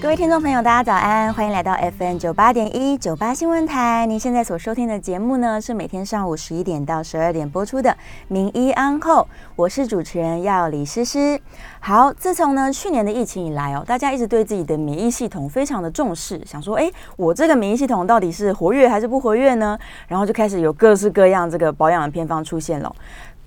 各位听众朋友，大家早安，欢迎来到 FM 九八点一九八新闻台。您现在所收听的节目呢，是每天上午十一点到十二点播出的《名医安后》，我是主持人要李诗诗。好，自从呢去年的疫情以来哦，大家一直对自己的免疫系统非常的重视，想说，哎，我这个免疫系统到底是活跃还是不活跃呢？然后就开始有各式各样这个保养的偏方出现了。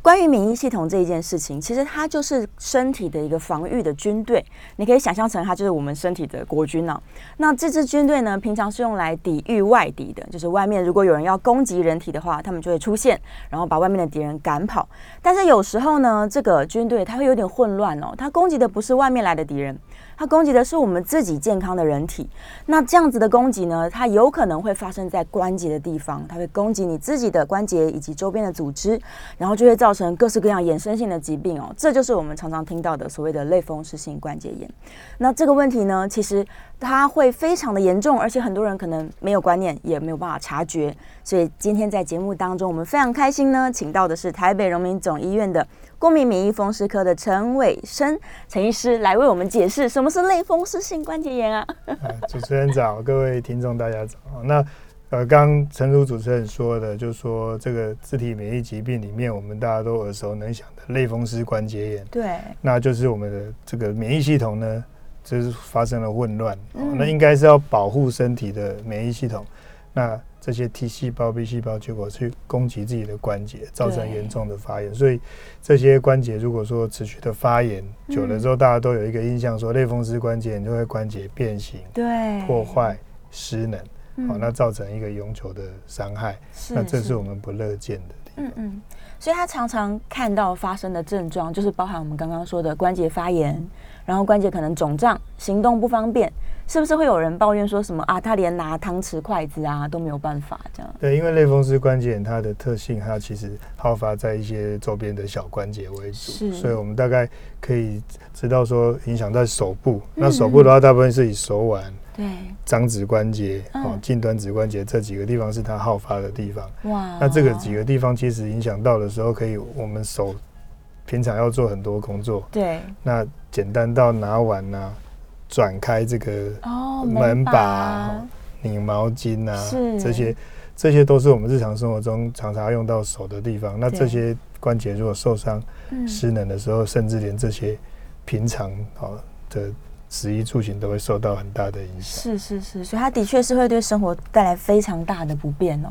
关于免疫系统这一件事情，其实它就是身体的一个防御的军队，你可以想象成它就是我们身体的国军呢。那这支军队呢，平常是用来抵御外敌的，就是外面如果有人要攻击人体的话，他们就会出现，然后把外面的敌人赶跑。但是有时候呢，这个军队它会有点混乱哦，它攻击的不是外面来的敌人。它攻击的是我们自己健康的人体，那这样子的攻击呢，它有可能会发生在关节的地方，它会攻击你自己的关节以及周边的组织，然后就会造成各式各样衍生性的疾病哦。这就是我们常常听到的所谓的类风湿性关节炎。那这个问题呢，其实它会非常的严重，而且很多人可能没有观念，也没有办法察觉。所以今天在节目当中，我们非常开心呢，请到的是台北荣民总医院的。过敏免疫风湿科的陈伟生陈医师来为我们解释什么是类风湿性关节炎啊！主持人早，各位听众大家早。那呃，刚陈如主持人说的，就是说这个自体免疫疾病里面，我们大家都耳熟能详的类风湿关节炎，对，那就是我们的这个免疫系统呢，就是发生了混乱。那应该是要保护身体的免疫系统，那。这些 T 细胞、B 细胞结果去攻击自己的关节，造成严重的发炎。所以这些关节如果说持续的发炎久了之后，大家都有一个印象说，类风湿关节炎就会关节变形、对破坏、失能，好，那造成一个永久的伤害。那这是我们不乐见的地方。嗯嗯，所以他常常看到发生的症状，就是包含我们刚刚说的关节发炎，然后关节可能肿胀、行动不方便。是不是会有人抱怨说什么啊？他连拿汤匙、筷子啊都没有办法这样？对，因为类风湿关节炎它的特性，它其实好发在一些周边的小关节为主，所以我们大概可以知道说影响在手部。那手部的话，大部分是以手腕、对掌指关节、哦近端指关节这几个地方是它好发的地方。哇，那这个几个地方其实影响到的时候，可以我们手平常要做很多工作。对，那简单到拿碗呐。转开这个门把、拧毛巾啊，这些这些都是我们日常生活中常常用到手的地方。那这些关节如果受伤、失能的时候，甚至连这些平常好的。食衣住行都会受到很大的影响。是是是，所以它的确是会对生活带来非常大的不便哦。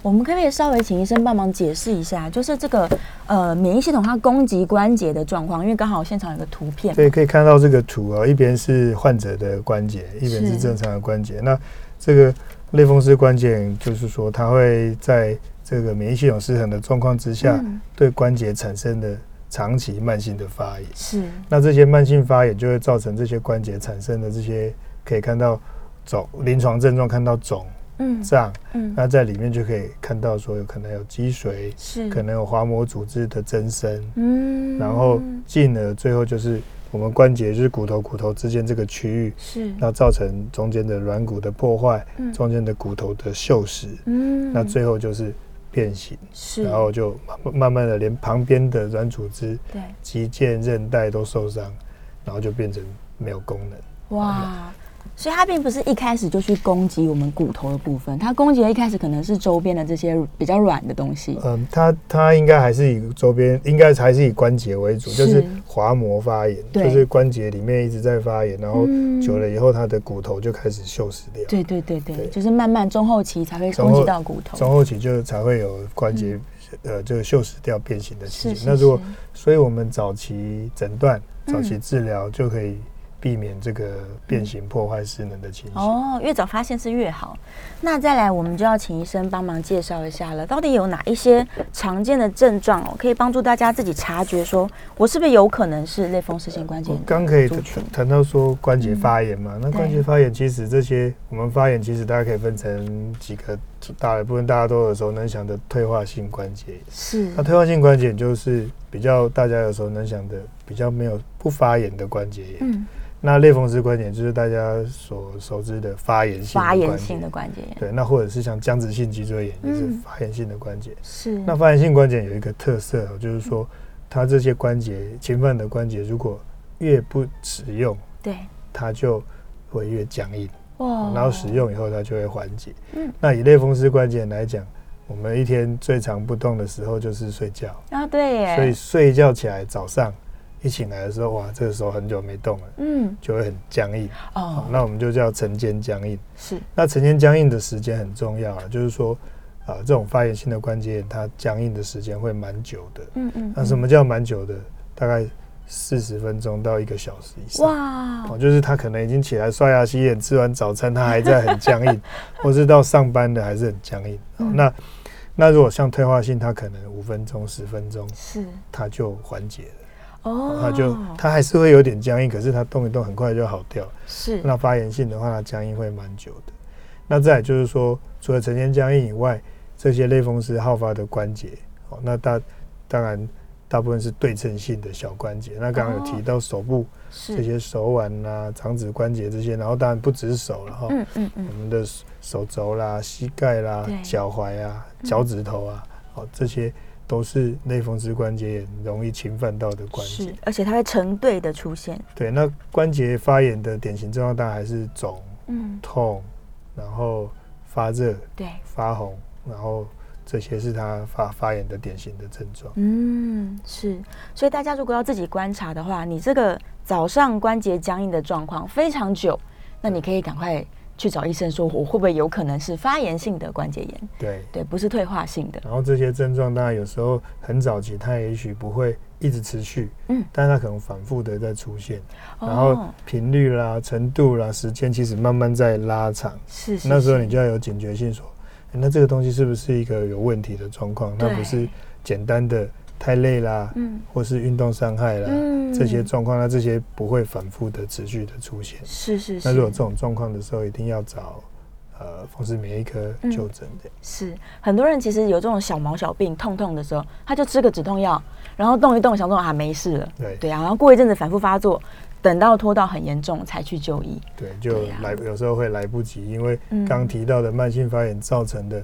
我们可不可以稍微请医生帮忙解释一下，就是这个呃免疫系统它攻击关节的状况？因为刚好现场有个图片，对，可以看到这个图啊，一边是患者的关节，一边是正常的关节。那这个类风湿关节就是说，它会在这个免疫系统失衡的状况之下，对关节产生的。长期慢性的发炎。是，那这些慢性发炎就会造成这些关节产生的这些可以看到肿临床症状，看到肿、嗯。胀，嗯，那在里面就可以看到说有可能有积水，是，可能有滑膜组织的增生，嗯，然后进而最后就是我们关节就是骨头骨头之间这个区域是，那造成中间的软骨的破坏，嗯，中间的骨头的锈蚀，嗯，那最后就是。变形，是，然后就慢慢的连旁边的软组织、对，肌腱、韧带都受伤，然后就变成没有功能。哇。所以它并不是一开始就去攻击我们骨头的部分，它攻击的一开始可能是周边的这些比较软的东西。嗯，它它应该还是以周边，应该还是以关节为主，就是滑膜发炎，就是关节里面一直在发炎，然后久了以后，它的骨头就开始锈蚀掉。对对对对，就是慢慢中后期才会攻击到骨头，中后期就才会有关节呃这个锈蚀掉变形的情形。那如果，所以我们早期诊断、早期治疗就可以。避免这个变形破坏失能的情形哦，越早发现是越好。那再来，我们就要请医生帮忙介绍一下了，到底有哪一些常见的症状哦，可以帮助大家自己察觉，说我是不是有可能是类风湿性关节炎？刚可以谈到说关节发炎嘛，那关节发炎其实这些我们发炎其实大家可以分成几个大的部分大家都有时候能想的退化性关节炎。是。那退化性关节炎就是比较大家有时候能想的比较没有不发炎的关节炎。嗯。那类风湿关节就是大家所熟知的发炎性发炎性的关节炎。对，那或者是像僵直性脊椎炎就是发炎性的关节。是。那发炎性关节有一个特色，就是说它这些关节侵犯的关节，如果越不使用，对，它就会越僵硬。哇。然后使用以后，它就会缓解。嗯。那以类风湿关节来讲，我们一天最长不动的时候就是睡觉。啊，对耶。所以睡觉起来早上。一醒来的时候，哇，这个时候很久没动了，嗯，就会很僵硬。哦，那我们就叫晨间僵硬。是，那晨间僵硬的时间很重要啊，就是说，啊，这种发炎性的关节炎，它僵硬的时间会蛮久的。嗯嗯。那什么叫蛮久的？大概四十分钟到一个小时以上。哇。哦，就是他可能已经起来刷牙洗脸，吃完早餐，他还在很僵硬，或是到上班的还是很僵硬。那那如果像退化性，它可能五分钟、十分钟，是，它就缓解了。哦，它就它还是会有点僵硬，可是它动一动很快就好掉。是，那发炎性的话，它僵硬会蛮久的。那再就是说，除了成天僵硬以外，这些类风湿好发的关节，哦，那大当然大部分是对称性的小关节。那刚刚有提到手部这些手腕啊、掌指关节这些，然后当然不只是手了哈，嗯嗯嗯，我们的手肘啦、膝盖啦、脚踝啊、脚趾头啊，哦这些。都是类风湿关节炎容易侵犯到的关节，而且它会成对的出现。对，那关节发炎的典型症状当然还是肿、嗯、痛，然后发热、对、发红，然后这些是它发发炎的典型的症状。嗯，是。所以大家如果要自己观察的话，你这个早上关节僵硬的状况非常久，那你可以赶快。去找医生说，我会不会有可能是发炎性的关节炎？对对，不是退化性的。然后这些症状当然有时候很早期，它也许不会一直持续，嗯，但是它可能反复的在出现，然后频率啦、程度啦、时间其实慢慢在拉长。是是。那时候你就要有警觉性，说，那这个东西是不是一个有问题的状况？那不是简单的。太累啦，嗯，或是运动伤害啦，嗯，这些状况，那这些不会反复的持续的出现。是是是。那如果这种状况的时候，一定要找呃风湿免疫科就诊的。是，很多人其实有这种小毛小病痛痛的时候，他就吃个止痛药，然后动一动，想说啊没事了。对对啊，然后过一阵子反复发作，等到拖到很严重才去就医。对，就来有时候会来不及，因为刚提到的慢性发炎造成的。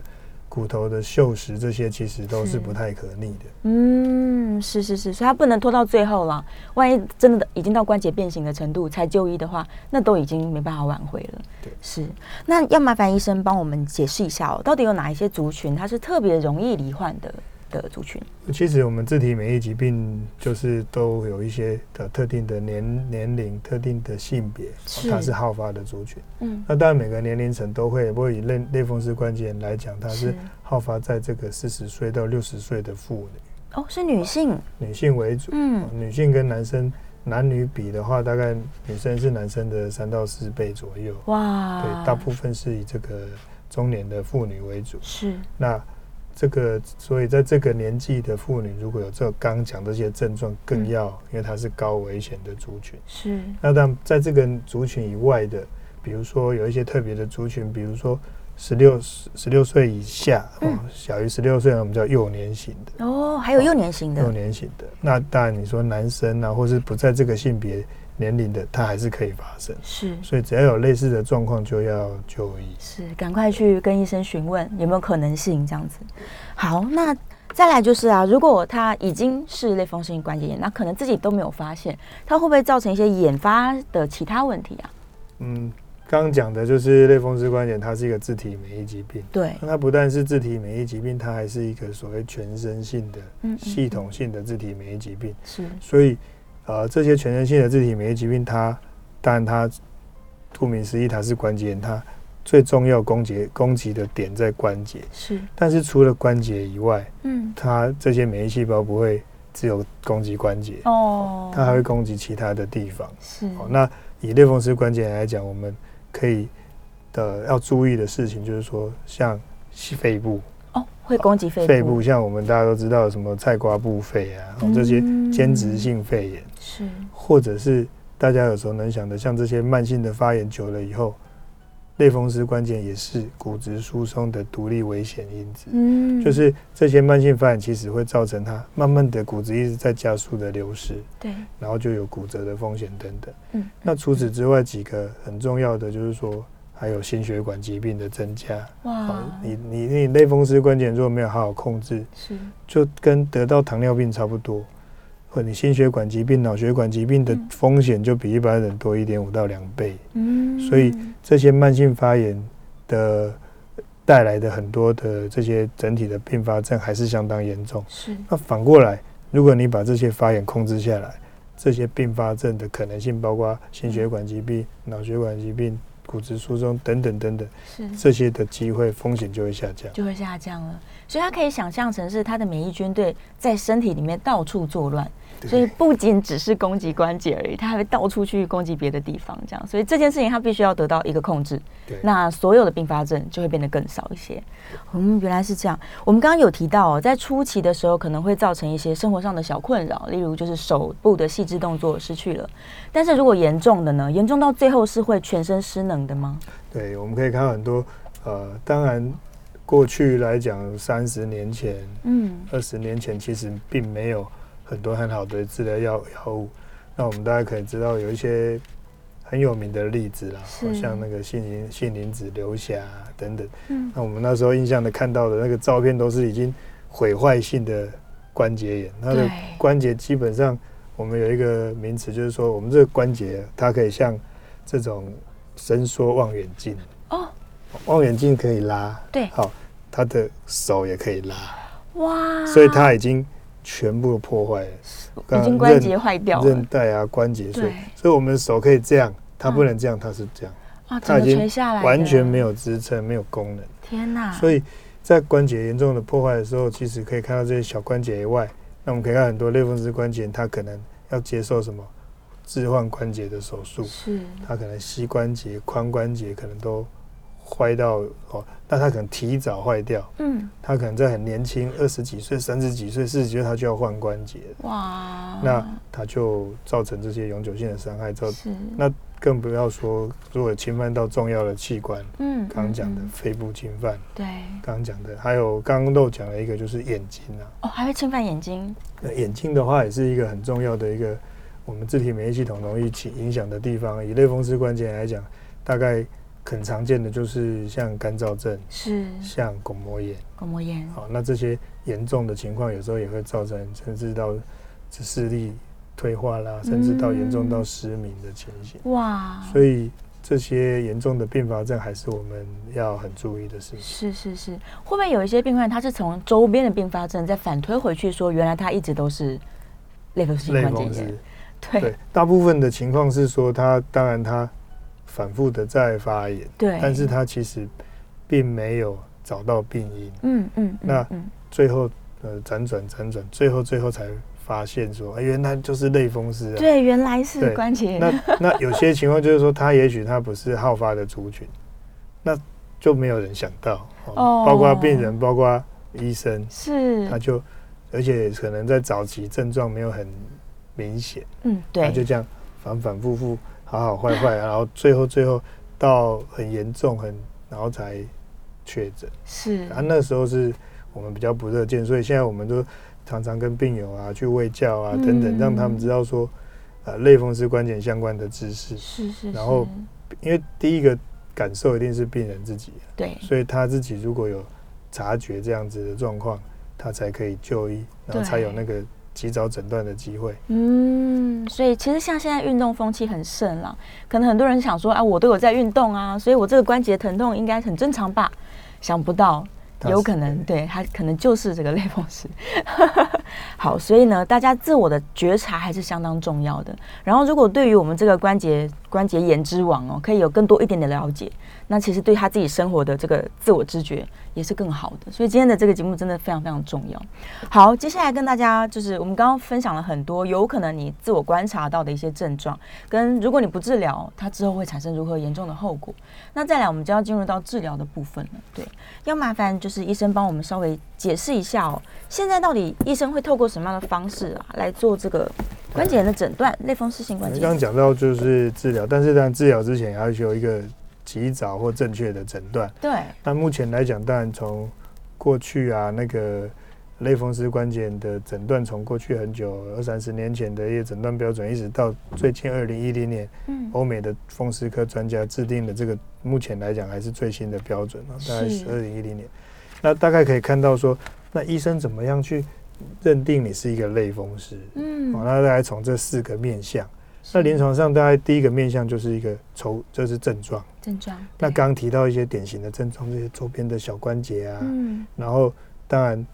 骨头的锈蚀，这些其实都是不太可逆的。嗯，是是是，所以它不能拖到最后了。万一真的已经到关节变形的程度才就医的话，那都已经没办法挽回了。对，是。那要麻烦医生帮我们解释一下哦，到底有哪一些族群它是特别容易罹患的？的族群，其实我们自体免疫疾病就是都有一些的特定的年年龄、特定的性别，它是好发的族群。嗯，那当然每个年龄层都会，不过以类类风湿关节炎来讲，它是好发在这个四十岁到六十岁的妇女。哦，是女性，女性为主。嗯，女性跟男生男女比的话，大概女生是男生的三到四倍左右。哇，对，大部分是以这个中年的妇女为主。是，那。这个，所以在这个年纪的妇女，如果有这刚讲这些症状，更要，因为它是高危险的族群。是。那但在这个族群以外的，比如说有一些特别的族群，比如说十六十十六岁以下，哦，小于十六岁，我们叫幼年型的。哦，还有幼年型的。幼年型的，那当然你说男生啊，或是不在这个性别。年龄的，它还是可以发生，是，所以只要有类似的状况，就要就医，是，赶快去跟医生询问有没有可能性这样子。好，那再来就是啊，如果他已经是类风湿性关节炎，那可能自己都没有发现，它会不会造成一些引发的其他问题啊？嗯，刚刚讲的就是类风湿关节，它是一个自体免疫疾病，对，它不但是自体免疫疾病，它还是一个所谓全身性的、系统性的自体免疫疾病，是，所以。呃，这些全身性的自体免疫疾病，它当然它顾名思义，它是关节炎，它最重要攻击攻击的点在关节。是，但是除了关节以外，嗯，它这些免疫细胞不会只有攻击关节哦，它还会攻击其他的地方。是，哦，那以类风湿关节炎来讲，我们可以的要注意的事情就是说，像肺部。会攻击肺肺部，像我们大家都知道什么菜瓜布肺啊，这些间质性肺炎是，或者是大家有时候能想的，像这些慢性的发炎久了以后，类风湿关节也是骨质疏松的独立危险因子。嗯，就是这些慢性发炎其实会造成它慢慢的骨质一直在加速的流失。对，然后就有骨折的风险等等。嗯，那除此之外，几个很重要的就是说，还有心血管疾病的增加。哇，你你你类风湿关节如果没有好好控制，是就跟得到糖尿病差不多。或你心血管疾病、脑血管疾病的风险就比一般人多一点五到两倍。嗯，所以这些慢性发炎的带来的很多的这些整体的并发症还是相当严重。是。那反过来，如果你把这些发炎控制下来，这些并发症的可能性，包括心血管疾病、脑血管疾病、骨质疏松等等等等，是这些的机会风险就会下降，就会下降了。所以它可以想象成是它的免疫军队在身体里面到处作乱。所以不仅只是攻击关节而已，它还会到处去攻击别的地方，这样。所以这件事情它必须要得到一个控制，那所有的并发症就会变得更少一些。嗯，原来是这样。我们刚刚有提到哦，在初期的时候可能会造成一些生活上的小困扰，例如就是手部的细致动作失去了。但是如果严重的呢？严重到最后是会全身失能的吗？对，我们可以看到很多呃，当然过去来讲，三十年前、嗯，二十年前其实并没有。很多很好的治疗药药物，那我们大家可以知道有一些很有名的例子啦，好像那个杏林杏林子流霞等等。嗯，那我们那时候印象的看到的那个照片，都是已经毁坏性的关节炎。它的关节基本上，我们有一个名词，就是说我们这个关节它可以像这种伸缩望远镜。哦，望远镜可以拉，对，好，他的手也可以拉，哇，所以他已经。全部破坏了，已经关节坏掉了，韧带啊关节，所以所以我们手可以这样，它不能这样，它是这样，啊，它已经完全没有支撑，没有功能。天哪！所以在关节严重的破坏的时候，其实可以看到这些小关节以外，那我们可以看很多类风湿关节，它可能要接受什么置换关节的手术，是它可能膝关节、髋关节可能都。坏到哦，那他可能提早坏掉，嗯，他可能在很年轻，二十几岁、三十几岁、四十几岁，他就要换关节，哇，那他就造成这些永久性的伤害，造那更不要说如果侵犯到重要的器官，嗯，刚刚讲的肺部侵犯，对，刚刚讲的还有刚刚都讲了一个就是眼睛啊，哦，还会侵犯眼睛，眼睛的话也是一个很重要的一个我们自体免疫系统容易起影响的地方，以类风湿关节来讲，大概。很常见的就是像干燥症，是像巩膜炎，巩膜炎。好，那这些严重的情况，有时候也会造成甚至到视力退化啦，甚至到严重到失明的情形。哇！所以这些严重的并发症还是我们要很注意的事情。是是是，会不会有一些病患他是从周边的并发症再反推回去，说原来他一直都是类风湿关节炎？对，大部分的情况是说他当然他。反复的在发炎，对，但是他其实并没有找到病因，嗯嗯，那最后呃辗转辗转，最后最后才发现说，哎，原来就是类风湿啊，对，原来是关节。那那有些情况就是说，他也许他不是好发的族群，那就没有人想到，哦，包括病人，包括医生，是，他就而且可能在早期症状没有很明显，嗯，对，他就这样反反复复。好好坏坏，然后最后最后到很严重，很然后才确诊。是啊，那时候是我们比较不热见，所以现在我们都常常跟病友啊去喂教啊等等，让他们知道说，呃，类风湿关节相关的知识。是是。然后，因为第一个感受一定是病人自己，对，所以他自己如果有察觉这样子的状况，他才可以就医，然后才有那个。及早诊断的机会。嗯，所以其实像现在运动风气很盛啦，可能很多人想说，啊，我都有在运动啊，所以我这个关节疼痛应该很正常吧？想不到，有可能，对，他可能就是这个类风湿。好，所以呢，大家自我的觉察还是相当重要的。然后，如果对于我们这个关节关节炎之王哦，可以有更多一点的了解，那其实对他自己生活的这个自我知觉。也是更好的，所以今天的这个节目真的非常非常重要。好，接下来跟大家就是我们刚刚分享了很多有可能你自我观察到的一些症状，跟如果你不治疗，它之后会产生如何严重的后果。那再来，我们就要进入到治疗的部分了。对，要麻烦就是医生帮我们稍微解释一下哦，现在到底医生会透过什么样的方式啊来做这个关节炎的诊断？类风湿性关节炎。刚刚讲到就是治疗，但是在治疗之前要求一个。及早或正确的诊断。对。那目前来讲，当然从过去啊，那个类风湿关节的诊断，从过去很久二三十年前的一些诊断标准，一直到最近二零一零年，嗯，欧美的风湿科专家制定的这个，目前来讲还是最新的标准啊，大概是二零一零年。那大概可以看到说，那医生怎么样去认定你是一个类风湿？嗯，那大概从这四个面相。那临床上大概第一个面向就是一个抽，这是症状。症状。那刚刚提到一些典型的症状，这些周边的小关节啊，嗯，然后当然，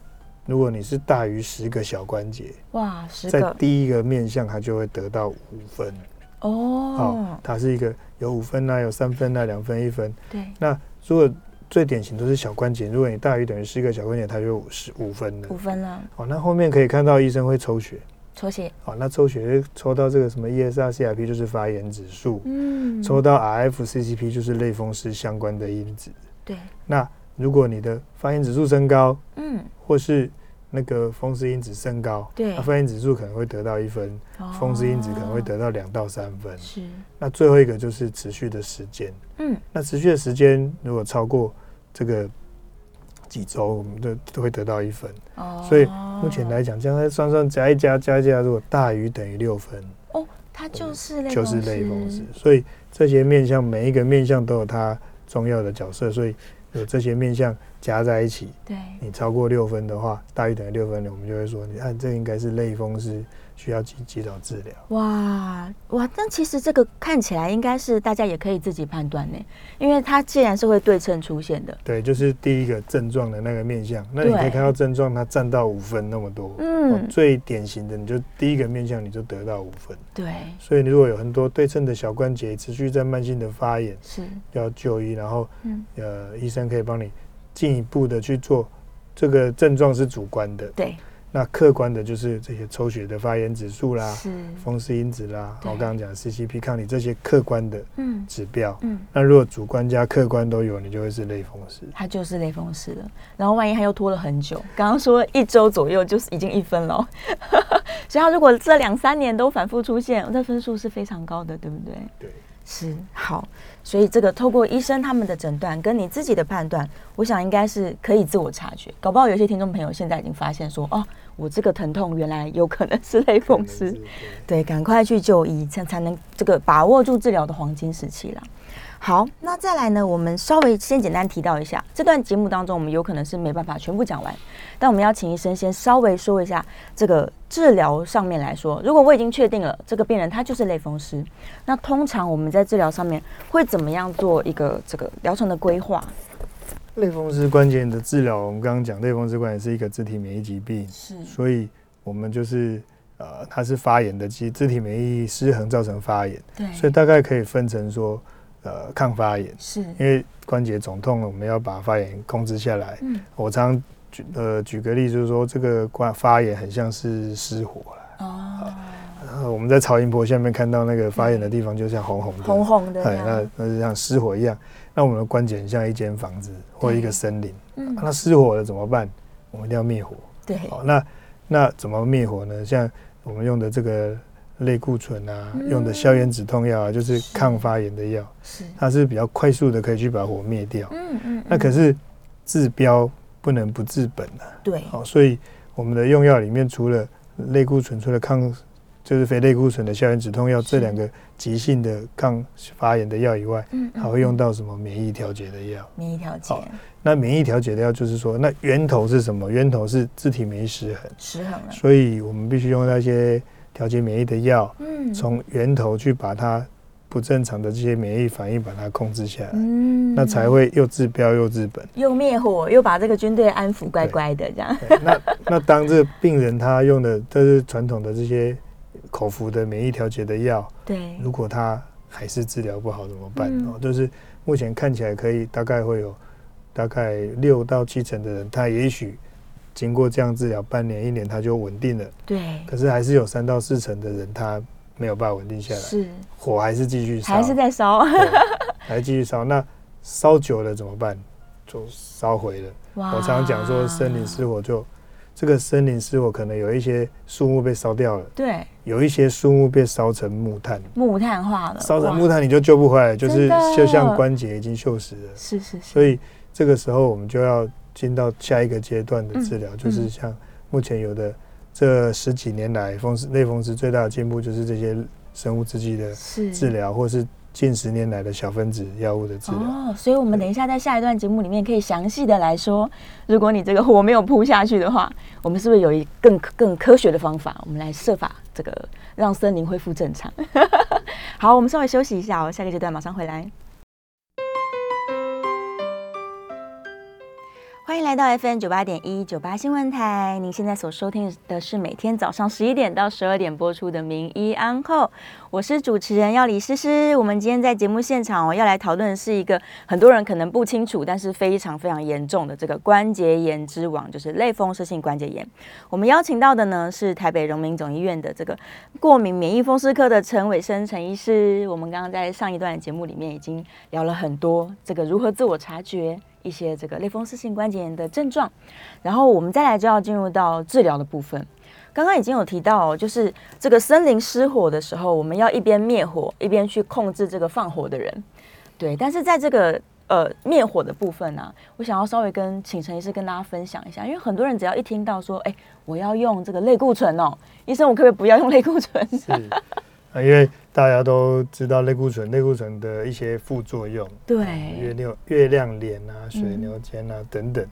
如果你是大于十个小关节，哇，十个，在第一个面向它就会得到五分。哦。好，它是一个有五分啊，有三分啊，两分一分。对。那如果最典型都是小关节，如果你大于等于十个小关节，它就十五分了。五分了。哦，那后面可以看到医生会抽血。抽血，哦，那抽血抽到这个什么 ESR、CRP 就是发炎指数，嗯，抽到 RF、CCP 就是类风湿相关的因子，对。那如果你的发炎指数升高，嗯，或是那个风湿因子升高，对，那发炎指数可能会得到一分，风湿因子可能会得到两到三分，是。那最后一个就是持续的时间，嗯，那持续的时间如果超过这个。几周我们都都会得到一分，所以目前来讲，这样算算加一加加一加，如果大于等于六分，哦，它就是就是类风湿，所以这些面相每一个面相都有它重要的角色，所以有这些面相加在一起，对，你超过六分的话，大于等于六分的，我们就会说，你看这应该是类风湿。需要及及早治疗。哇哇，但其实这个看起来应该是大家也可以自己判断呢，因为它既然是会对称出现的。对，就是第一个症状的那个面相，那你可以看到症状它占到五分那么多。嗯，最典型的你就第一个面相你就得到五分。对，所以你如果有很多对称的小关节持续在慢性的发炎，是要就医，然后嗯呃医生可以帮你进一步的去做。这个症状是主观的。对。那客观的就是这些抽血的发炎指数啦，风湿因子啦，我刚刚讲 CCP 抗体这些客观的指标。嗯，那如果主观加客观都有，你就会是类风湿。它就是类风湿了。然后万一它又拖了很久，刚刚说一周左右就是已经一分了。所以它如果这两三年都反复出现，那分数是非常高的，对不对？对。是好，所以这个透过医生他们的诊断跟你自己的判断，我想应该是可以自我察觉。搞不好有些听众朋友现在已经发现说，哦，我这个疼痛原来有可能是类风湿，对，赶快去就医，才才能这个把握住治疗的黄金时期了。好，那再来呢？我们稍微先简单提到一下，这段节目当中，我们有可能是没办法全部讲完，但我们要请医生先稍微说一下这个治疗上面来说，如果我已经确定了这个病人他就是类风湿，那通常我们在治疗上面会怎么样做一个这个疗程的规划？类风湿关节炎的治疗，我们刚刚讲类风湿关节是一个肢体免疫疾病，是，所以我们就是呃，它是发炎的，肢肢体免疫失衡造成发炎，对，所以大概可以分成说。呃，抗发炎是因为关节肿痛了，我们要把发炎控制下来。嗯，我常举呃举个例，就是说这个关发炎很像是失火了。哦，我们在超音波下面看到那个发炎的地方，就像红红的，红红的，哎，那那就像失火一样。那我们的关节很像一间房子或一个森林。嗯，那失火了怎么办？我们一定要灭火。对，好，那那怎么灭火呢？像我们用的这个。类固醇啊，用的消炎止痛药啊，就是抗发炎的药，是它是比较快速的，可以去把火灭掉。嗯嗯。那可是治标不能不治本啊。对。好，所以我们的用药里面，除了类固醇，除了抗就是非类固醇的消炎止痛药这两个急性的抗发炎的药以外，嗯，还会用到什么免疫调节的药？免疫调节。那免疫调节的药就是说，那源头是什么？源头是自体免疫失衡。失衡了。所以我们必须用那些。调节免疫的药，嗯，从源头去把它不正常的这些免疫反应把它控制下来，嗯，那才会又治标又治本，又灭火又把这个军队安抚乖乖的这样。那那当这个病人他用的都是传统的这些口服的免疫调节的药，对，如果他还是治疗不好怎么办？哦，就是目前看起来可以大概会有大概六到七成的人，他也许。经过这样治疗半年一年，他就稳定了。对。可是还是有三到四成的人，他没有办法稳定下来。是。火还是继续烧。还是在烧。还继续烧，那烧久了怎么办？就烧毁了。我常常讲说，森林失火就这个森林失火可能有一些树木被烧掉了，对，有一些树木被烧成木炭，木炭化了，烧成木炭你就救不回来，就是就像关节已经锈蚀了，是是是，所以这个时候我们就要进到下一个阶段的治疗，就是像目前有的这十几年来风湿类风湿最大的进步就是这些生物制剂的治疗，或是。近十年来的小分子药物的治疗哦，所以我们等一下在下一段节目里面可以详细的来说，如果你这个火没有扑下去的话，我们是不是有一更更科学的方法，我们来设法这个让森林恢复正常？好，我们稍微休息一下哦，下个阶段马上回来。欢迎来到 FM 九八点一九八新闻台。您现在所收听的是每天早上十一点到十二点播出的《名医安后》，我是主持人要李诗诗。我们今天在节目现场哦，要来讨论的是一个很多人可能不清楚，但是非常非常严重的这个关节炎之王，就是类风湿性关节炎。我们邀请到的呢是台北荣民总医院的这个过敏免疫风湿科的陈伟生陈医师。我们刚刚在上一段节目里面已经聊了很多这个如何自我察觉。一些这个类风湿性关节炎的症状，然后我们再来就要进入到治疗的部分。刚刚已经有提到，就是这个森林失火的时候，我们要一边灭火一边去控制这个放火的人。对，但是在这个呃灭火的部分呢，我想要稍微跟请陈医师跟大家分享一下，因为很多人只要一听到说，哎，我要用这个类固醇哦，医生，我可不可以不要用类固醇？是，因为。大家都知道类固醇，类固醇的一些副作用，对，月亮月亮脸啊、水牛肩啊等等，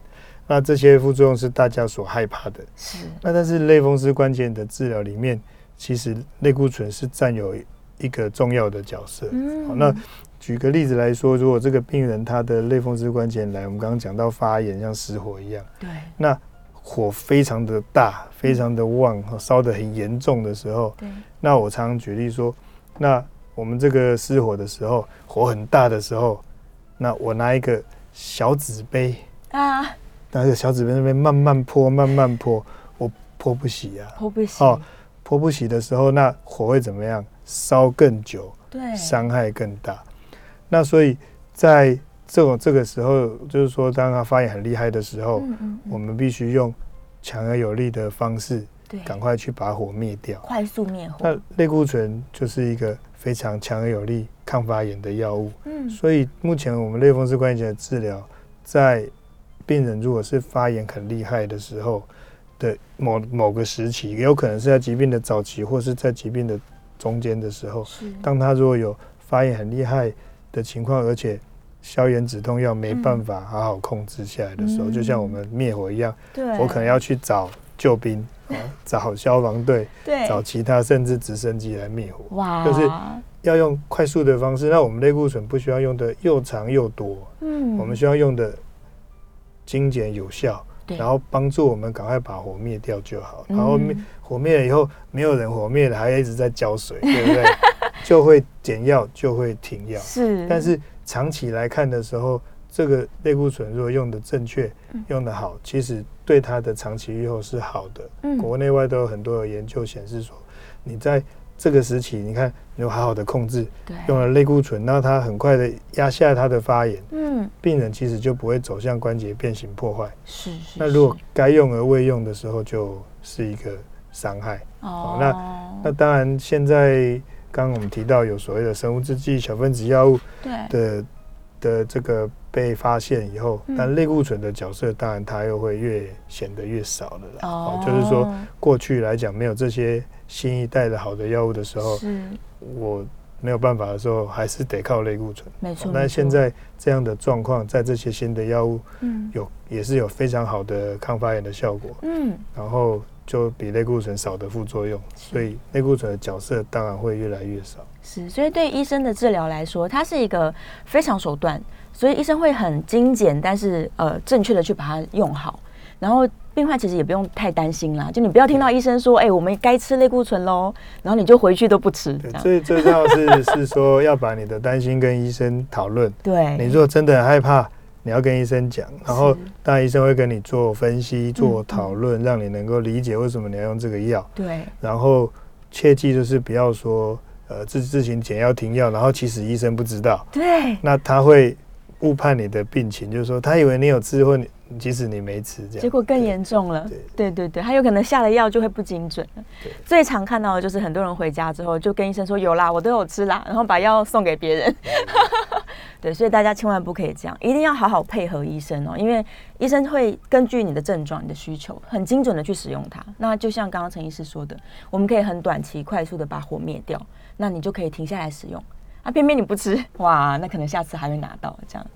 那这些副作用是大家所害怕的。是，那但是类风湿关节的治疗里面，其实类固醇是占有一个重要的角色。嗯，那举个例子来说，如果这个病人他的类风湿关节来，我们刚刚讲到发炎像失火一样，对，那火非常的大、非常的旺、烧得很严重的时候，对，那我常常举例说。那我们这个失火的时候，火很大的时候，那我拿一个小纸杯啊，拿一个小纸杯那边慢慢泼，慢慢泼，我泼不熄啊，泼不熄哦，泼不熄的时候，那火会怎么样？烧更久，对，伤害更大。那所以在这种这个时候，就是说，当他发炎很厉害的时候，我们必须用强而有力的方式。赶快去把火灭掉，快速灭火。那类固醇就是一个非常强而有力抗发炎的药物。嗯，所以目前我们类风湿关节的治疗，在病人如果是发炎很厉害的时候的某某个时期，也有可能是在疾病的早期，或是在疾病的中间的时候，当他如果有发炎很厉害的情况，而且消炎止痛药没办法好好控制下来的时候，就像我们灭火一样，我可能要去找救兵。找消防队，对，找其他甚至直升机来灭火，哇，就是要用快速的方式。那我们类固醇不需要用的又长又多，嗯，我们需要用的精简有效，然后帮助我们赶快把火灭掉就好。然后灭火灭了以后，没有人火灭了，还一直在浇水，对不对？就会减药，就会停药。是，但是长期来看的时候。这个类固醇如果用的正确，用的好，其实对它的长期预后是好的。嗯，国内外都有很多的研究显示说，你在这个时期，你看有好好的控制，对，用了类固醇，那它很快的压下它的发炎，嗯，病人其实就不会走向关节变形破坏。是是。那如果该用而未用的时候，就是一个伤害。哦。那那当然，现在刚刚我们提到有所谓的生物制剂、小分子药物，对的的这个。被发现以后，但类固醇的角色当然它又会越显得越少了啦。哦，就是说过去来讲没有这些新一代的好的药物的时候，我没有办法的时候，还是得靠类固醇。没错。那现在这样的状况，在这些新的药物，嗯，有也是有非常好的抗发炎的效果。嗯。然后就比类固醇少的副作用，所以类固醇的角色当然会越来越少。是，所以对医生的治疗来说，它是一个非常手段。所以医生会很精简，但是呃正确的去把它用好，然后病患其实也不用太担心啦。就你不要听到医生说，哎，我们该吃类固醇喽，然后你就回去都不吃。最最重要是 是说要把你的担心跟医生讨论。对，你如果真的很害怕，你要跟医生讲，然后当然医生会跟你做分析、做讨论，让你能够理解为什么你要用这个药。对，然后切记就是不要说呃自自行减药停药，然后其实医生不知道。对，那他会。误判你的病情，就是说他以为你有吃或你即使你没吃，这样结果更严重了。对对对，他有可能下了药就会不精准了。最常看到的就是很多人回家之后就跟医生说有啦，我都有吃啦，然后把药送给别人。对，所以大家千万不可以这样，一定要好好配合医生哦，因为医生会根据你的症状、你的需求，很精准的去使用它。那就像刚刚陈医师说的，我们可以很短期、快速的把火灭掉，那你就可以停下来使用。啊，偏偏你不吃，哇，那可能下次还会拿到这样。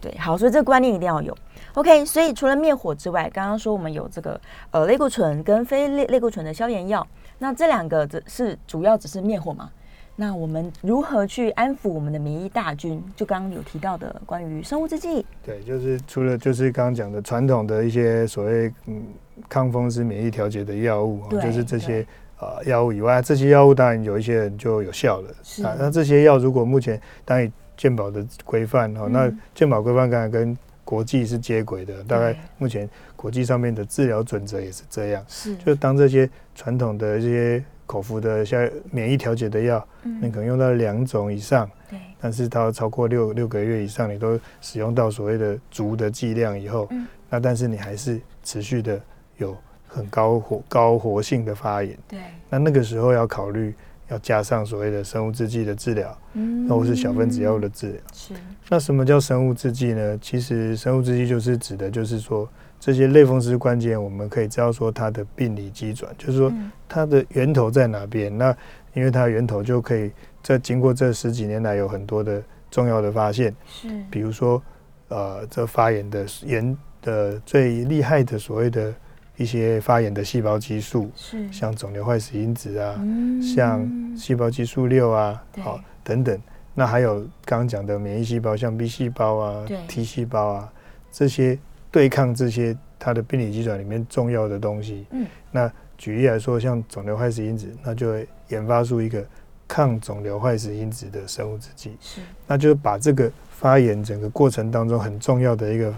对，好，所以这个观念一定要有。OK，所以除了灭火之外，刚刚说我们有这个呃类固醇跟非类类固醇的消炎药，那这两个只是主要只是灭火嘛？那我们如何去安抚我们的免疫大军？就刚刚有提到的关于生物制剂，对，就是除了就是刚刚讲的传统的一些所谓嗯抗风湿免疫调节的药物，就是这些呃药物以外，这些药物当然有一些人就有效了啊。那这些药如果目前当然健保的规范哈，那健保规范刚才跟国际是接轨的，大概目前国际上面的治疗准则也是这样，是。就当这些传统的这些。口服的像免疫调节的药，你可能用到两种以上，对，但是它超过六六个月以上，你都使用到所谓的足的剂量以后，那但是你还是持续的有很高活高活性的发炎，对，那那个时候要考虑要加上所谓的生物制剂的治疗，嗯，或是小分子药物的治疗，是。那什么叫生物制剂呢？其实生物制剂就是指的，就是说。这些类风湿关节，我们可以知道说它的病理机转，就是说它的源头在哪边。那因为它源头就可以在经过这十几年来有很多的重要的发现，是比如说呃，这发炎的炎的最厉害的所谓的一些发炎的细胞激素，是。像肿瘤坏死因子啊，像细胞激素六啊，好等等。那还有刚刚讲的免疫细胞，像 B 细胞啊、T 细胞啊这些。对抗这些它的病理机转里面重要的东西，嗯，那举例来说，像肿瘤坏死因子，那就会研发出一个抗肿瘤坏死因子的生物制剂，是，那就把这个发炎整个过程当中很重要的一个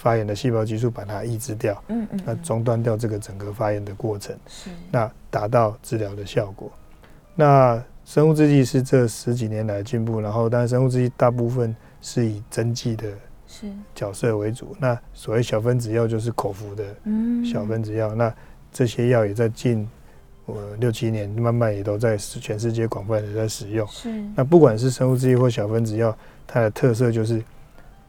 发炎的细胞激素把它抑制掉，嗯嗯，那中断掉这个整个发炎的过程，是，那达到治疗的效果。那生物制剂是这十几年来进步，然后但是生物制剂大部分是以针剂的。是角色为主，那所谓小分子药就是口服的小分子药，那这些药也在近我六七年慢慢也都在全世界广泛的在使用。是那不管是生物制剂或小分子药，它的特色就是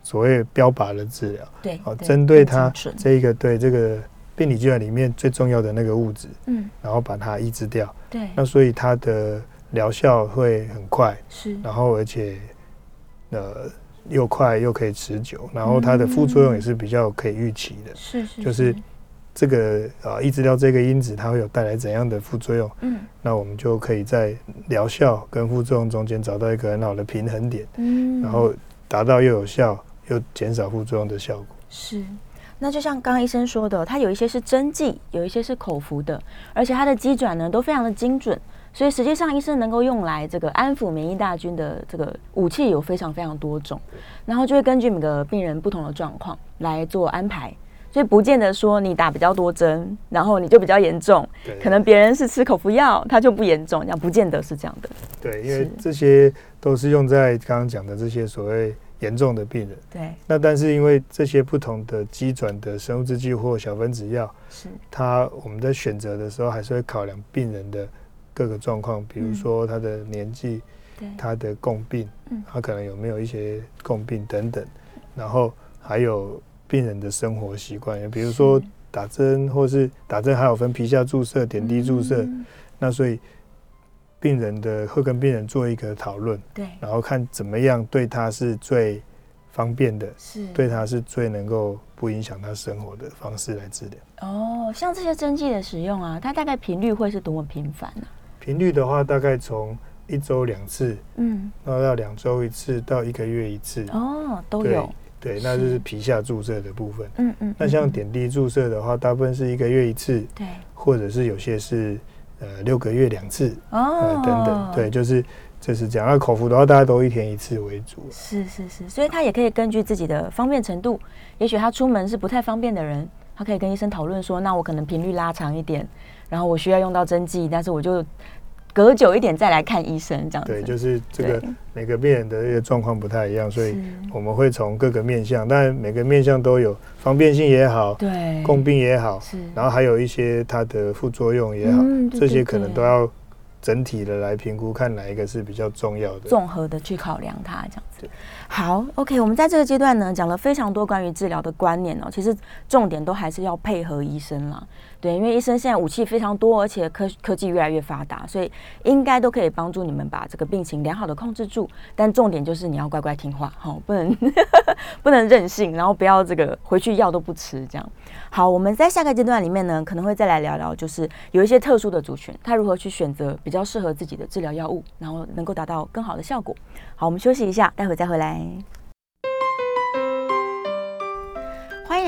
所谓标靶的治疗，对，哦，针对它这一个对这个病理机转里面最重要的那个物质，嗯，然后把它抑制掉，对，那所以它的疗效会很快，是，然后而且呃。又快又可以持久，然后它的副作用也是比较可以预期的。是是，就是这个啊，抑制掉这个因子，它会有带来怎样的副作用？嗯，那我们就可以在疗效跟副作用中间找到一个很好的平衡点。嗯，然后达到又有效又减少副作用的效果。是，那就像刚刚医生说的，它有一些是针剂，有一些是口服的，而且它的机转呢都非常的精准。所以实际上，医生能够用来这个安抚免疫大军的这个武器有非常非常多种，然后就会根据每个病人不同的状况来做安排。所以不见得说你打比较多针，然后你就比较严重。可能别人是吃口服药，他就不严重，这样不见得是这样的。对，因为这些都是用在刚刚讲的这些所谓严重的病人。对。那但是因为这些不同的基转的生物制剂或小分子药，是它我们在选择的时候还是会考量病人的。各个状况，比如说他的年纪，他的共病，他可能有没有一些共病等等，然后还有病人的生活习惯，比如说打针，或是打针还有分皮下注射、点滴注射，那所以病人的会跟病人做一个讨论，对，然后看怎么样对他是最方便的，是。对他是最能够不影响他生活的方式来治疗。哦，像这些针剂的使用啊，它大概频率会是多么频繁呢？频率的话，大概从一周两次，嗯，然后到两周一次，到一个月一次，哦，都有，对，那就是皮下注射的部分，嗯嗯，那像点滴注射的话，大部分是一个月一次，对，或者是有些是呃六个月两次，哦，等等，对，就是就是这样。那口服的话，大家都一天一次为主，是是是，所以他也可以根据自己的方便程度，也许他出门是不太方便的人，他可以跟医生讨论说，那我可能频率拉长一点。然后我需要用到针剂，但是我就隔久一点再来看医生，这样子。对，就是这个每个病人的一个状况不太一样，所以我们会从各个面向，但每个面向都有方便性也好，对，共病也好，是，然后还有一些它的副作用也好，这些可能都要整体的来评估，看哪一个是比较重要的，综合的去考量它这样子。好，OK，我们在这个阶段呢，讲了非常多关于治疗的观念哦，其实重点都还是要配合医生啦。对，因为医生现在武器非常多，而且科科技越来越发达，所以应该都可以帮助你们把这个病情良好的控制住。但重点就是你要乖乖听话，好，不能 不能任性，然后不要这个回去药都不吃这样。好，我们在下个阶段里面呢，可能会再来聊聊，就是有一些特殊的族群，他如何去选择比较适合自己的治疗药物，然后能够达到更好的效果。好，我们休息一下，待会再回来。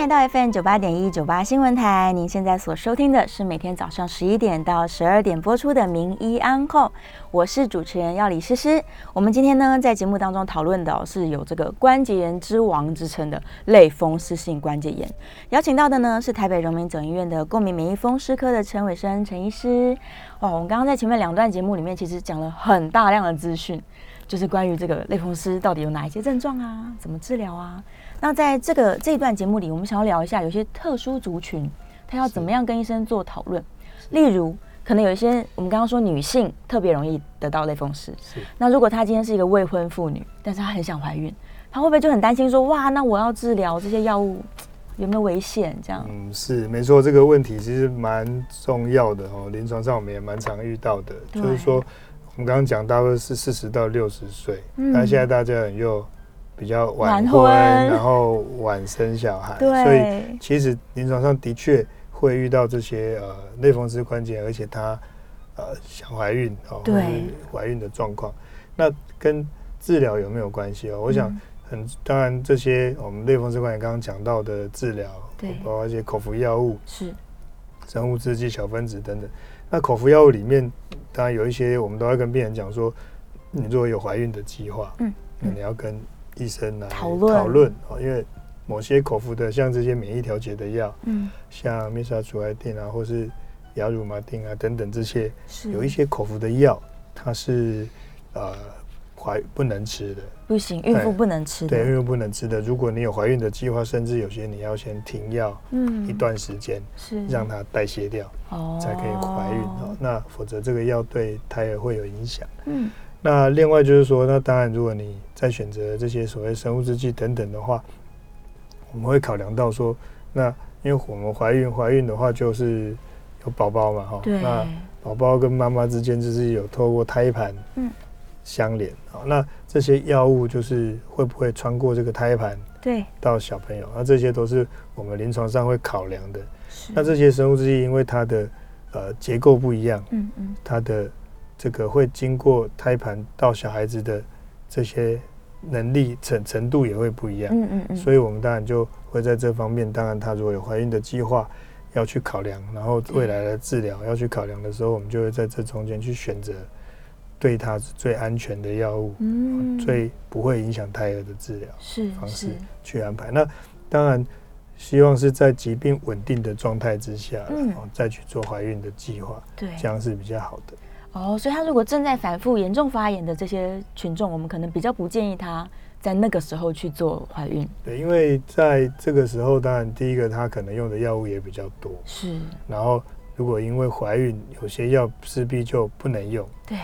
迎来到 FM 九八点一九八新闻台。您现在所收听的是每天早上十一点到十二点播出的《名医安后》，我是主持人要李诗诗。我们今天呢，在节目当中讨论的是有这个关节炎之王之称的类风湿性关节炎。邀请到的呢是台北荣民总医院的过敏免疫风湿科的陈伟生陈医师。哦，我们刚刚在前面两段节目里面，其实讲了很大量的资讯，就是关于这个类风湿到底有哪一些症状啊，怎么治疗啊。那在这个这一段节目里，我们想要聊一下有些特殊族群，他要怎么样跟医生做讨论。例如，可能有一些我们刚刚说女性特别容易得到类风湿，是。那如果她今天是一个未婚妇女，但是她很想怀孕，她会不会就很担心说，哇，那我要治疗这些药物有没有危险？这样？嗯，是没错，这个问题其实蛮重要的哦。临床上我们也蛮常遇到的，就是说我们刚刚讲大概是四十到六十岁，但现在大家很又。比较晚婚，然后晚生小孩，所以其实临床上的确会遇到这些呃类风湿关节，而且她呃想怀孕哦，对，怀孕的状况，那跟治疗有没有关系哦？我想很当然，这些我们类风湿关节刚刚讲到的治疗，对，包括一些口服药物，是。生物制剂、小分子等等。那口服药物里面，当然有一些我们都要跟病人讲说，你如果有怀孕的计划，嗯，那你要跟医生来讨论。哦，因为某些口服的，像这些免疫调节的药，嗯，像米沙阻碍定啊，或是雅乳麻定啊等等这些，有一些口服的药，它是呃怀不能吃的，不行，孕妇不能吃的，对，孕妇不能吃的。如果你有怀孕的计划，甚至有些你要先停药，嗯，一段时间，是。让它代谢掉，哦，才可以怀孕哦。那否则这个药对胎儿会有影响，嗯。那另外就是说，那当然，如果你在选择这些所谓生物制剂等等的话，我们会考量到说，那因为我们怀孕怀孕的话，就是有宝宝嘛，哈，那宝宝跟妈妈之间就是有透过胎盘嗯相连啊，那这些药物就是会不会穿过这个胎盘对到小朋友，那这些都是我们临床上会考量的。那这些生物制剂因为它的呃结构不一样，嗯嗯，它的。这个会经过胎盘到小孩子的这些能力程程度也会不一样，嗯嗯嗯，所以我们当然就会在这方面，当然他如果有怀孕的计划要去考量，然后未来的治疗要去考量的时候，我们就会在这中间去选择对他最安全的药物，嗯，最不会影响胎儿的治疗是方式去安排。那当然希望是在疾病稳定的状态之下，然后再去做怀孕的计划，对，这样是比较好的。哦，所以他如果正在反复严重发炎的这些群众，我们可能比较不建议他在那个时候去做怀孕。对，因为在这个时候，当然第一个他可能用的药物也比较多，是。然后如果因为怀孕，有些药势必就不能用。对。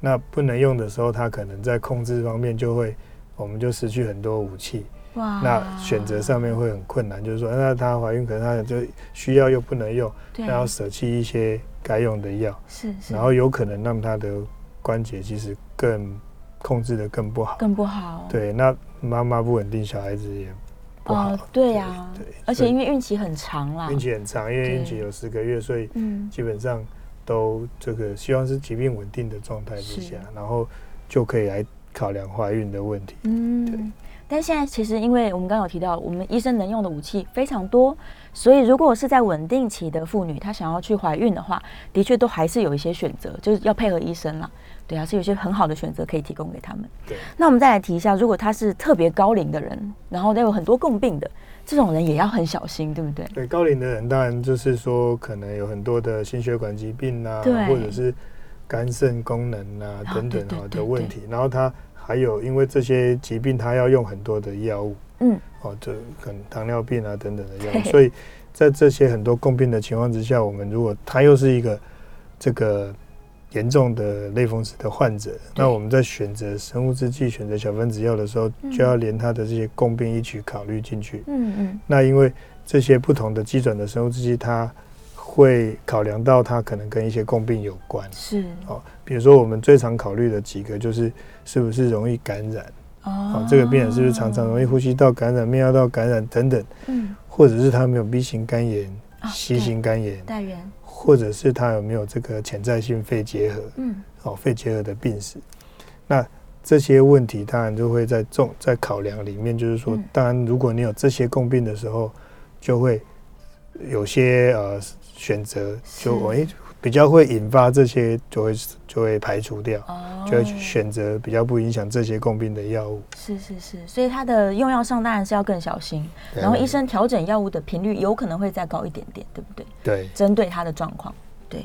那不能用的时候，他可能在控制方面就会，我们就失去很多武器。哇。那选择上面会很困难，就是说，那她怀孕可能她就需要又不能用，那要舍弃一些。该用的药。是，然后有可能让他的关节其实更控制的更不好，更不好。对，那妈妈不稳定，小孩子也不好。对呀，对，而且因为孕期很长啦，孕期很长，因为孕期有十个月，所以基本上都这个希望是疾病稳定的状态之下，然后就可以来考量怀孕的问题。嗯，对。但现在其实，因为我们刚刚有提到，我们医生能用的武器非常多，所以如果是在稳定期的妇女，她想要去怀孕的话，的确都还是有一些选择，就是要配合医生了。对啊，是有些很好的选择可以提供给他们。对。那我们再来提一下，如果他是特别高龄的人，然后有很多共病的这种人，也要很小心，对不对？对，高龄的人当然就是说可能有很多的心血管疾病啊，或者是。肝肾功能啊等等啊的问题，然后他还有因为这些疾病，他要用很多的药物，嗯，哦，这可能糖尿病啊等等的药物，所以在这些很多共病的情况之下，我们如果他又是一个这个严重的类风湿的患者，那我们在选择生物制剂、选择小分子药的时候，就要连他的这些共病一起考虑进去，嗯嗯，那因为这些不同的基准的生物制剂，它会考量到它可能跟一些共病有关，是。哦，比如说我们最常考虑的几个就是是不是容易感染，哦，这个病人是不是常常容易呼吸道感染、泌尿道感染等等，嗯，或者是他没有 B 型肝炎、C 型肝炎、带源，或者是他有没有这个潜在性肺结核，嗯，哦，肺结核的病史，那这些问题当然就会在重在考量里面，就是说，当然如果你有这些共病的时候，就会有些呃。选择就哎比较会引发这些，就会就会排除掉，就会选择比较不影响这些共病的药物。是是是，所以它的用药上当然是要更小心，然后医生调整药物的频率有可能会再高一点点，对不对？对，针对他的状况。对，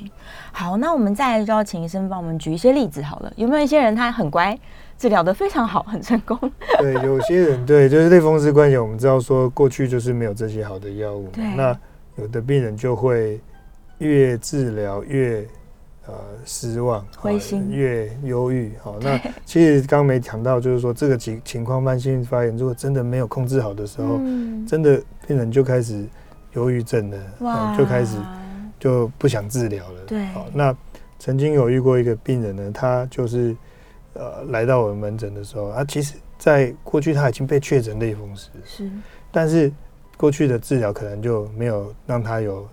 好，那我们再就要请医生帮我们举一些例子好了。有没有一些人他很乖，治疗的非常好，很成功？对，有些人对，就是类风湿关节，我们知道说过去就是没有这些好的药物，那有的病人就会。越治疗越呃失望，灰心，越忧郁。好，那其实刚没讲到，就是说这个情情况慢性发炎，如果真的没有控制好的时候，真的病人就开始忧郁症了，就开始就不想治疗了。对，好，那曾经有遇过一个病人呢，他就是呃来到我们门诊的时候啊，其实在过去他已经被确诊类风湿，是，但是过去的治疗可能就没有让他有。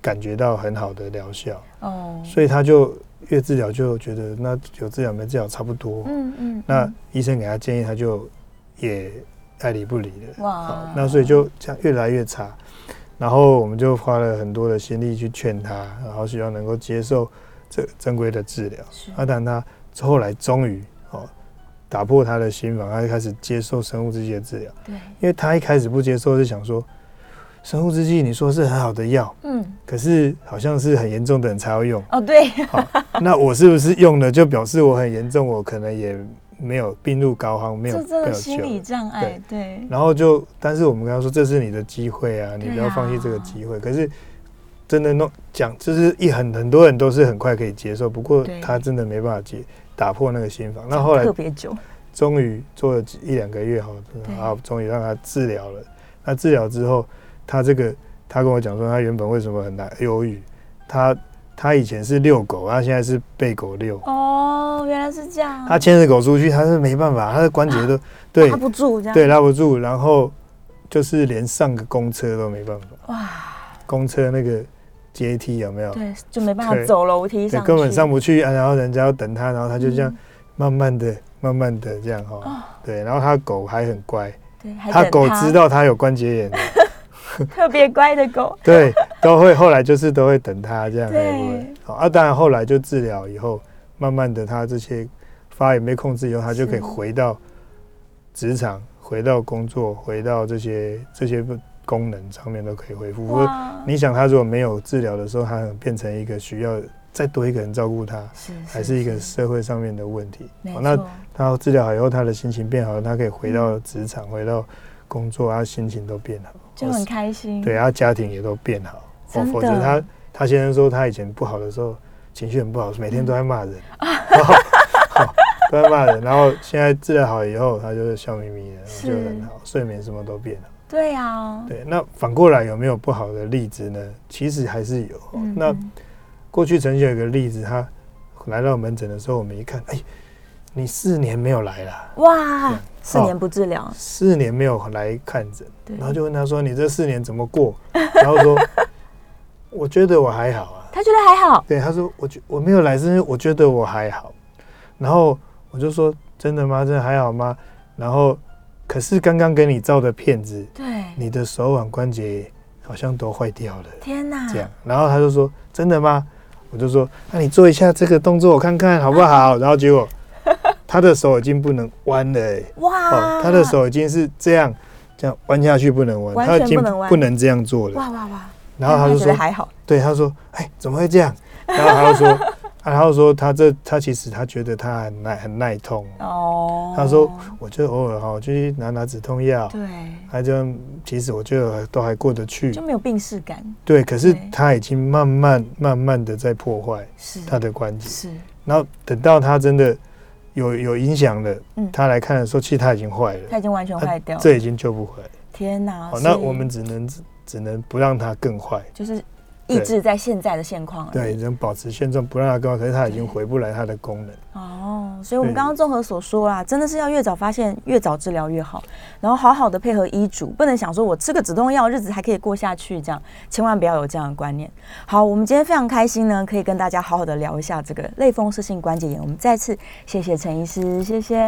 感觉到很好的疗效。哦，所以他就越治疗就觉得那有治疗没治疗差不多，嗯嗯，那医生给他建议，他就也爱理不理的哇，那所以就这样越来越差，然后我们就花了很多的心力去劝他，然后希望能够接受这正规的治疗，啊，但他后来终于哦打破他的心防，他就开始接受生物制剂的治疗，对，因为他一开始不接受是想说。生物制剂，你说是很好的药，嗯，可是好像是很严重的人才要用哦。对，好，那我是不是用了就表示我很严重？我可能也没有病入膏肓，没有这个心理障碍。对，然后就，但是我们跟他说，这是你的机会啊，你不要放弃这个机会。可是真的弄讲，就是一很很多人都是很快可以接受，不过他真的没办法接打破那个心房。那后来特别久，终于做了一两个月，好，好，终于让他治疗了。那治疗之后。他这个，他跟我讲说，他原本为什么很难忧郁？他他以前是遛狗，他现在是被狗遛。哦，原来是这样。他牵着狗出去，他是没办法，他的关节都对拉不住，这样对拉不住，然后就是连上个公车都没办法。哇，公车那个阶梯有没有？对，就没办法走楼梯上，根本上不去啊。然后人家要等他，然后他就这样慢慢的、慢慢的这样哈。对，然后他狗还很乖，对，他狗知道他有关节炎。特别乖的狗，对，都会后来就是都会等它这样，对，好啊。当然后来就治疗以后，慢慢的它这些发炎被控制以后，它就可以回到职场，回到工作，回到这些这些功能上面都可以恢复。不过你想，它如果没有治疗的时候，他变成一个需要再多一个人照顾他，是还是一个社会上面的问题。那他治疗好以后，他的心情变好了，他可以回到职场，回到工作，他心情都变好。就很开心，对，他家庭也都变好。哦，否则他他先生说他以前不好的时候情绪很不好，每天都在骂人，都在骂人。然后现在治疗好以后，他就是笑眯眯的，就很好，睡眠什么都变了。对啊，对。那反过来有没有不好的例子呢？其实还是有。那过去曾经有一个例子，他来到门诊的时候，我们一看，哎。你四年没有来了哇！四年不治疗，四年没有来看诊，然后就问他说：“你这四年怎么过？”然后说：“我觉得我还好啊。”他觉得还好。对，他说：“我觉我没有来是因为我觉得我还好。”然后我就说：“真的吗？真的还好吗？”然后可是刚刚给你照的片子，对，你的手腕关节好像都坏掉了。天哪！这样，然后他就说：“真的吗？”我就说：“那你做一下这个动作，我看看好不好？”然后结果。他的手已经不能弯了，哇！他的手已经是这样，这样弯下去不能弯，他已经不能这样做了。哇哇哇！然后他就说还好，对，他说，哎，怎么会这样？然后他就说，啊，然后说他这他其实他觉得他很耐很耐痛哦。他说，我就偶尔哈，就去拿拿止痛药。对。他就其实我觉得都还过得去，就没有病逝感。对，可是他已经慢慢慢慢的在破坏他的关节。是。然后等到他真的有有影响的，嗯，他来看的时候，其实他已经坏了。他已经完全坏掉，这已经救不回来。天哪！那我们只能只能不让他更坏。就是。抑制在现在的现况，对，能保持现状，不让它高，可是它已经回不来它的功能。哦，所以我们刚刚综合所说啊，真的是要越早发现，越早治疗越好，然后好好的配合医嘱，不能想说我吃个止痛药，日子还可以过下去，这样千万不要有这样的观念。好，我们今天非常开心呢，可以跟大家好好的聊一下这个类风湿性关节炎。我们再次谢谢陈医师，谢谢。